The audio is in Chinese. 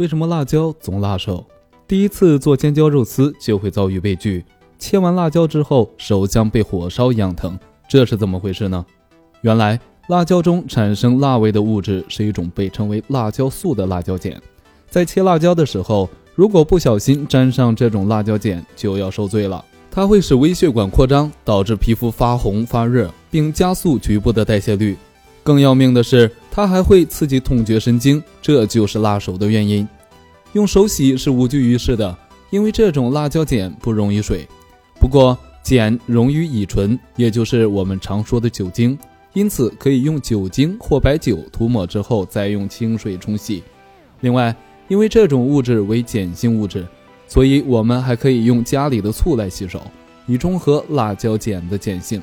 为什么辣椒总辣手？第一次做尖椒肉丝就会遭遇悲剧，切完辣椒之后手像被火烧一样疼，这是怎么回事呢？原来辣椒中产生辣味的物质是一种被称为辣椒素的辣椒碱，在切辣椒的时候，如果不小心沾上这种辣椒碱，就要受罪了。它会使微血管扩张，导致皮肤发红发热，并加速局部的代谢率。更要命的是，它还会刺激痛觉神经，这就是辣手的原因。用手洗是无济于事的，因为这种辣椒碱不溶于水。不过碱溶于乙醇，也就是我们常说的酒精，因此可以用酒精或白酒涂抹之后再用清水冲洗。另外，因为这种物质为碱性物质，所以我们还可以用家里的醋来洗手，以中和辣椒碱的碱性。